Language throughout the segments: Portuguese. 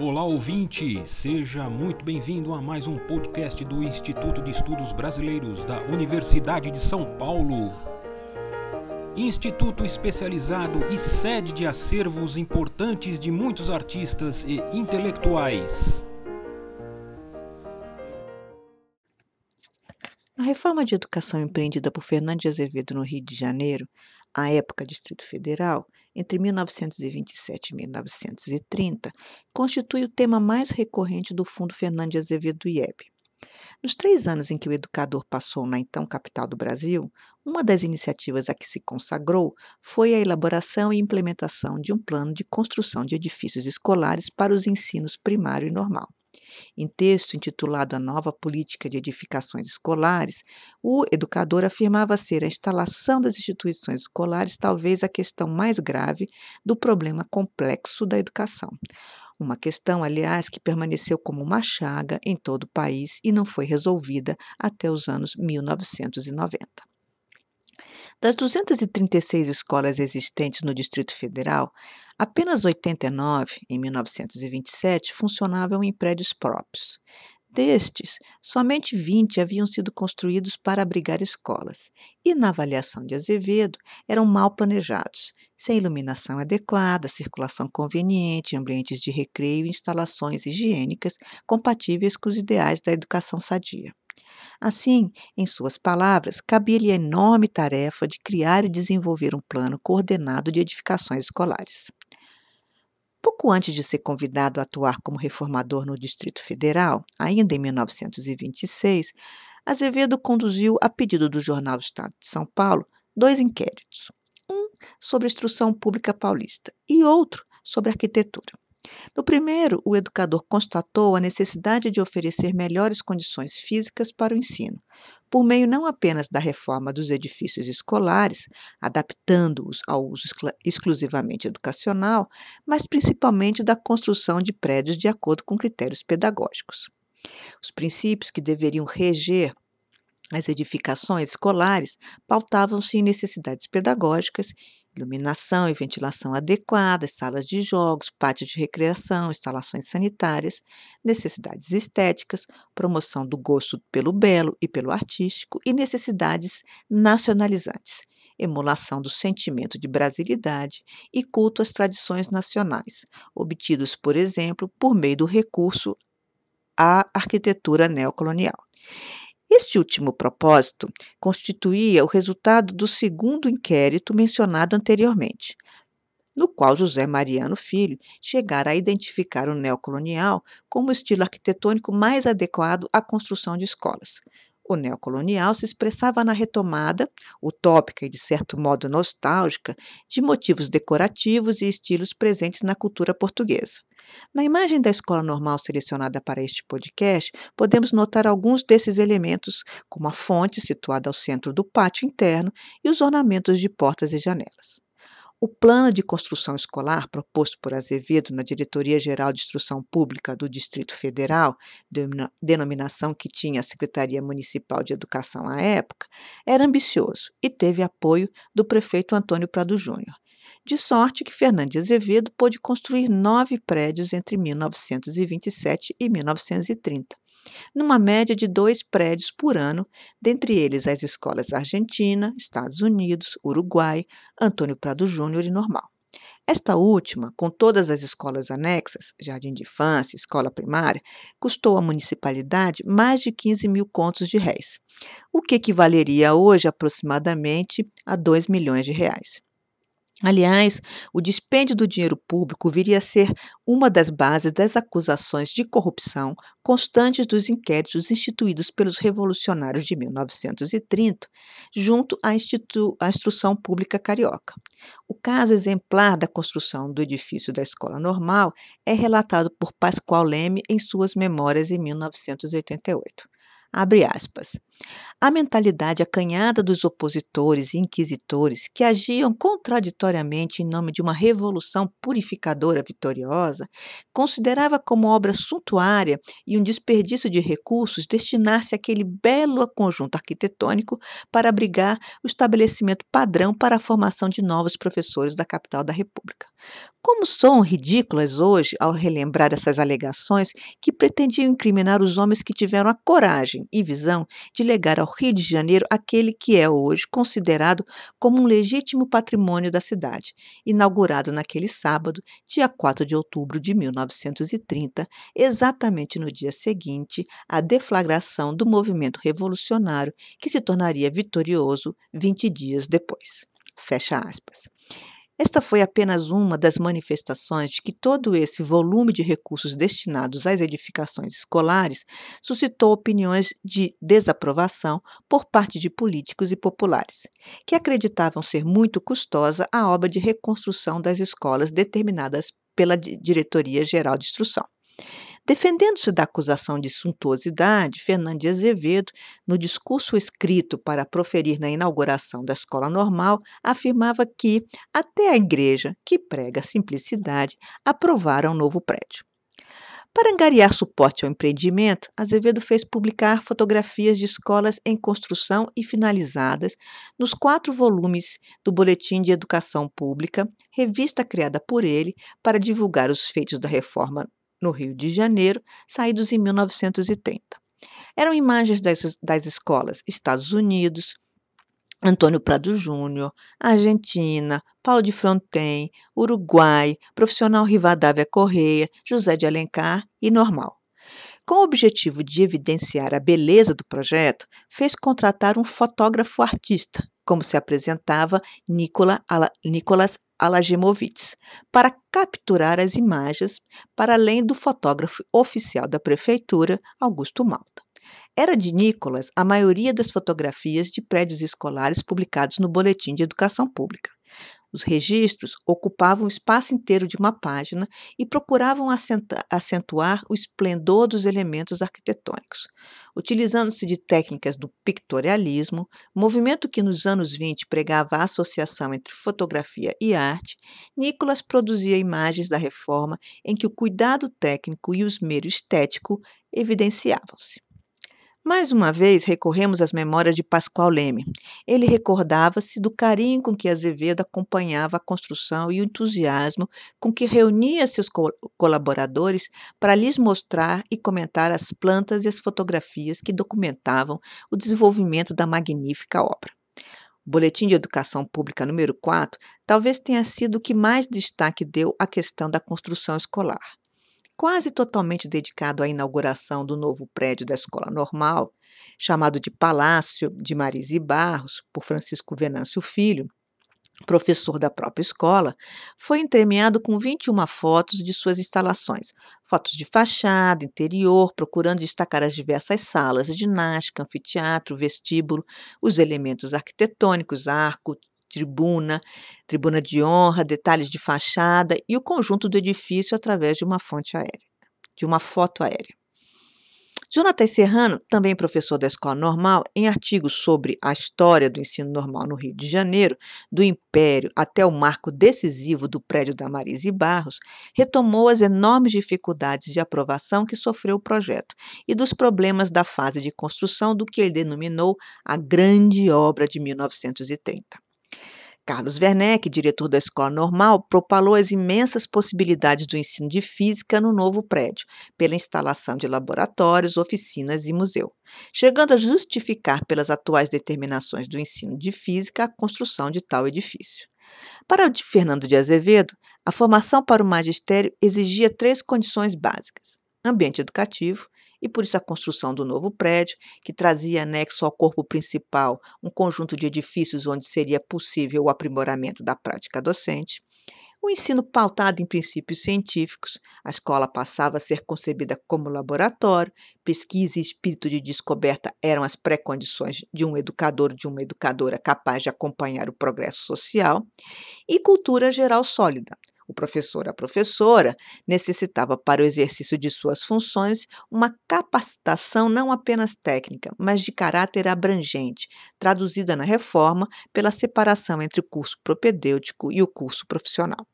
Olá ouvinte, seja muito bem-vindo a mais um podcast do Instituto de Estudos Brasileiros da Universidade de São Paulo. Instituto especializado e sede de acervos importantes de muitos artistas e intelectuais. A reforma de educação empreendida por Fernando de Azevedo no Rio de Janeiro, à época Distrito Federal, entre 1927 e 1930, constitui o tema mais recorrente do Fundo Fernando de Azevedo IEB. Nos três anos em que o educador passou na então capital do Brasil, uma das iniciativas a que se consagrou foi a elaboração e implementação de um plano de construção de edifícios escolares para os ensinos primário e normal. Em texto intitulado A Nova Política de Edificações Escolares, o educador afirmava ser a instalação das instituições escolares talvez a questão mais grave do problema complexo da educação. Uma questão, aliás, que permaneceu como uma chaga em todo o país e não foi resolvida até os anos 1990. Das 236 escolas existentes no Distrito Federal, apenas 89, em 1927, funcionavam em prédios próprios. Destes, somente 20 haviam sido construídos para abrigar escolas, e, na avaliação de Azevedo, eram mal planejados, sem iluminação adequada, circulação conveniente, ambientes de recreio e instalações higiênicas compatíveis com os ideais da educação sadia. Assim, em suas palavras, cabia-lhe a enorme tarefa de criar e desenvolver um plano coordenado de edificações escolares. Pouco antes de ser convidado a atuar como reformador no Distrito Federal, ainda em 1926, Azevedo conduziu, a pedido do Jornal do Estado de São Paulo, dois inquéritos: um sobre a instrução pública paulista e outro sobre arquitetura. No primeiro, o educador constatou a necessidade de oferecer melhores condições físicas para o ensino, por meio não apenas da reforma dos edifícios escolares, adaptando-os ao uso exclusivamente educacional, mas principalmente da construção de prédios de acordo com critérios pedagógicos. Os princípios que deveriam reger as edificações escolares pautavam-se em necessidades pedagógicas iluminação e ventilação adequadas, salas de jogos, pátios de recreação, instalações sanitárias, necessidades estéticas, promoção do gosto pelo belo e pelo artístico e necessidades nacionalizantes, emulação do sentimento de brasilidade e culto às tradições nacionais, obtidos, por exemplo, por meio do recurso à arquitetura neocolonial. Este último propósito constituía o resultado do segundo inquérito mencionado anteriormente, no qual José Mariano Filho chegara a identificar o neocolonial como o estilo arquitetônico mais adequado à construção de escolas. O neocolonial se expressava na retomada, utópica e de certo modo nostálgica, de motivos decorativos e estilos presentes na cultura portuguesa. Na imagem da escola normal selecionada para este podcast, podemos notar alguns desses elementos, como a fonte situada ao centro do pátio interno e os ornamentos de portas e janelas. O plano de construção escolar proposto por Azevedo na Diretoria Geral de Instrução Pública do Distrito Federal, denominação que tinha a Secretaria Municipal de Educação à época, era ambicioso e teve apoio do prefeito Antônio Prado Júnior. De sorte que Fernandes Azevedo pôde construir nove prédios entre 1927 e 1930, numa média de dois prédios por ano, dentre eles as escolas Argentina, Estados Unidos, Uruguai, Antônio Prado Júnior e Normal. Esta última, com todas as escolas anexas, jardim de infância, escola primária, custou à municipalidade mais de 15 mil contos de réis, o que equivaleria hoje aproximadamente a 2 milhões de reais. Aliás, o dispêndio do dinheiro público viria a ser uma das bases das acusações de corrupção constantes dos inquéritos instituídos pelos revolucionários de 1930, junto à, Institu à Instrução Pública Carioca. O caso exemplar da construção do edifício da Escola Normal é relatado por Pascoal Leme em suas memórias em 1988. Abre aspas. A mentalidade acanhada dos opositores e inquisitores, que agiam contraditoriamente em nome de uma revolução purificadora vitoriosa, considerava como obra suntuária e um desperdício de recursos destinar-se àquele belo conjunto arquitetônico para abrigar o estabelecimento padrão para a formação de novos professores da capital da República. Como são ridículas hoje ao relembrar essas alegações que pretendiam incriminar os homens que tiveram a coragem e visão de legar ao Rio de Janeiro aquele que é hoje considerado como um legítimo patrimônio da cidade, inaugurado naquele sábado, dia 4 de outubro de 1930, exatamente no dia seguinte à deflagração do movimento revolucionário que se tornaria vitorioso 20 dias depois. Fecha aspas. Esta foi apenas uma das manifestações de que todo esse volume de recursos destinados às edificações escolares suscitou opiniões de desaprovação por parte de políticos e populares, que acreditavam ser muito custosa a obra de reconstrução das escolas determinadas pela Diretoria Geral de Instrução. Defendendo-se da acusação de suntuosidade, Fernando Azevedo, no discurso escrito para proferir na inauguração da escola normal, afirmava que até a igreja, que prega a simplicidade, aprovara um novo prédio. Para angariar suporte ao empreendimento, Azevedo fez publicar fotografias de escolas em construção e finalizadas nos quatro volumes do Boletim de Educação Pública, revista criada por ele para divulgar os feitos da reforma no Rio de Janeiro, saídos em 1930. Eram imagens das, das escolas Estados Unidos, Antônio Prado Júnior, Argentina, Paulo de Fronten, Uruguai, Profissional Rivadavia Correia, José de Alencar e Normal. Com o objetivo de evidenciar a beleza do projeto, fez contratar um fotógrafo artista, como se apresentava Ala, Nicolas Alagemovitz, para capturar as imagens, para além do fotógrafo oficial da prefeitura, Augusto Malta. Era de Nicolas a maioria das fotografias de prédios escolares publicados no Boletim de Educação Pública. Os registros ocupavam o espaço inteiro de uma página e procuravam acentuar o esplendor dos elementos arquitetônicos. Utilizando-se de técnicas do pictorialismo, movimento que nos anos 20 pregava a associação entre fotografia e arte, Nicolas produzia imagens da reforma em que o cuidado técnico e o esmero estético evidenciavam-se. Mais uma vez recorremos às memórias de Pascoal Leme. Ele recordava-se do carinho com que Azevedo acompanhava a construção e o entusiasmo com que reunia seus co colaboradores para lhes mostrar e comentar as plantas e as fotografias que documentavam o desenvolvimento da magnífica obra. O Boletim de Educação Pública número 4 talvez tenha sido o que mais destaque deu à questão da construção escolar quase totalmente dedicado à inauguração do novo prédio da Escola Normal, chamado de Palácio de Marise Barros, por Francisco Venâncio Filho, professor da própria escola, foi entremeado com 21 fotos de suas instalações, fotos de fachada, interior, procurando destacar as diversas salas, ginástica, anfiteatro, vestíbulo, os elementos arquitetônicos, arco, tribuna, tribuna de honra, detalhes de fachada e o conjunto do edifício através de uma fonte aérea, de uma foto aérea. Jonathan Serrano, também professor da Escola Normal, em artigos sobre a história do ensino normal no Rio de Janeiro, do Império até o marco decisivo do prédio da Marise Barros, retomou as enormes dificuldades de aprovação que sofreu o projeto e dos problemas da fase de construção do que ele denominou a grande obra de 1930. Carlos Werneck, diretor da Escola Normal, propalou as imensas possibilidades do ensino de física no novo prédio, pela instalação de laboratórios, oficinas e museu, chegando a justificar pelas atuais determinações do ensino de física a construção de tal edifício. Para Fernando de Azevedo, a formação para o magistério exigia três condições básicas: ambiente educativo, e por isso a construção do novo prédio, que trazia anexo ao corpo principal um conjunto de edifícios onde seria possível o aprimoramento da prática docente. O ensino pautado em princípios científicos, a escola passava a ser concebida como laboratório, pesquisa e espírito de descoberta eram as pré-condições de um educador de uma educadora capaz de acompanhar o progresso social, e cultura geral sólida, O professor, a professora, necessitava para o exercício de suas funções uma capacitação não apenas técnica, mas de caráter abrangente, traduzida na reforma pela separação entre o curso propedêutico e o curso profissional.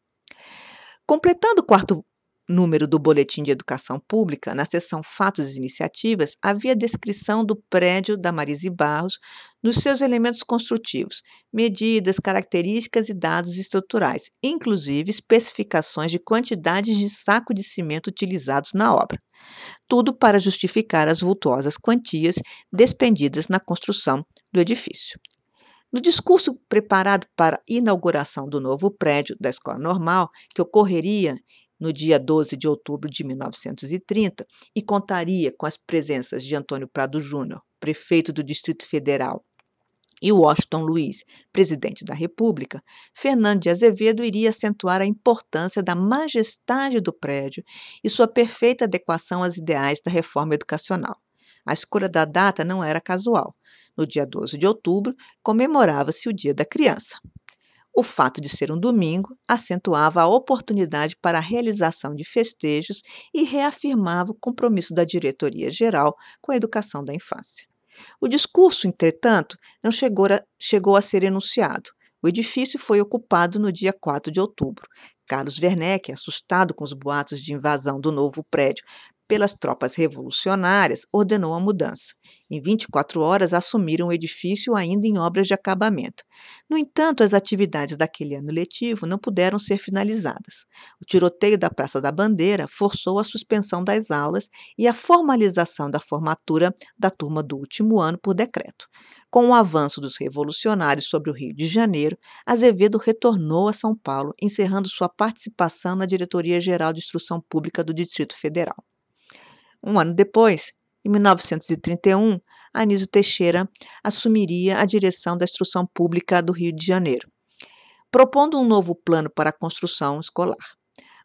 Completando o quarto número do Boletim de Educação Pública, na seção Fatos e Iniciativas, havia descrição do prédio da Marise Barros nos seus elementos construtivos, medidas, características e dados estruturais, inclusive especificações de quantidades de saco de cimento utilizados na obra. Tudo para justificar as vultuosas quantias despendidas na construção do edifício. No discurso preparado para a inauguração do novo prédio da Escola Normal, que ocorreria no dia 12 de outubro de 1930 e contaria com as presenças de Antônio Prado Júnior, prefeito do Distrito Federal, e Washington Luiz, presidente da República, Fernando de Azevedo iria acentuar a importância da majestade do prédio e sua perfeita adequação aos ideais da reforma educacional. A escolha da data não era casual. No dia 12 de outubro, comemorava-se o Dia da Criança. O fato de ser um domingo acentuava a oportunidade para a realização de festejos e reafirmava o compromisso da diretoria geral com a educação da infância. O discurso, entretanto, não chegou a, chegou a ser enunciado. O edifício foi ocupado no dia 4 de outubro. Carlos Werneck, assustado com os boatos de invasão do novo prédio pelas tropas revolucionárias, ordenou a mudança. Em 24 horas, assumiram o edifício ainda em obras de acabamento. No entanto, as atividades daquele ano letivo não puderam ser finalizadas. O tiroteio da Praça da Bandeira forçou a suspensão das aulas e a formalização da formatura da turma do último ano por decreto. Com o avanço dos revolucionários sobre o Rio de Janeiro, Azevedo retornou a São Paulo, encerrando sua participação na Diretoria Geral de Instrução Pública do Distrito Federal. Um ano depois, em 1931, Anísio Teixeira assumiria a direção da instrução pública do Rio de Janeiro, propondo um novo plano para a construção escolar.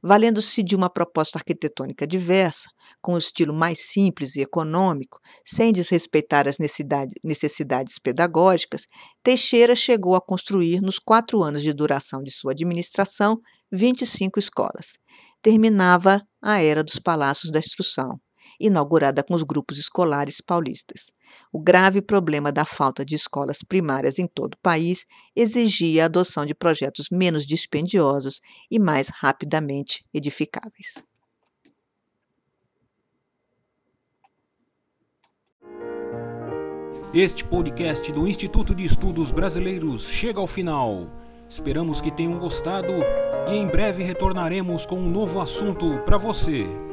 Valendo-se de uma proposta arquitetônica diversa, com um estilo mais simples e econômico, sem desrespeitar as necessidades pedagógicas, Teixeira chegou a construir, nos quatro anos de duração de sua administração, 25 escolas. Terminava a era dos palácios da instrução, inaugurada com os grupos escolares paulistas. O grave problema da falta de escolas primárias em todo o país exigia a adoção de projetos menos dispendiosos e mais rapidamente edificáveis. Este podcast do Instituto de Estudos Brasileiros chega ao final. Esperamos que tenham gostado e em breve retornaremos com um novo assunto para você.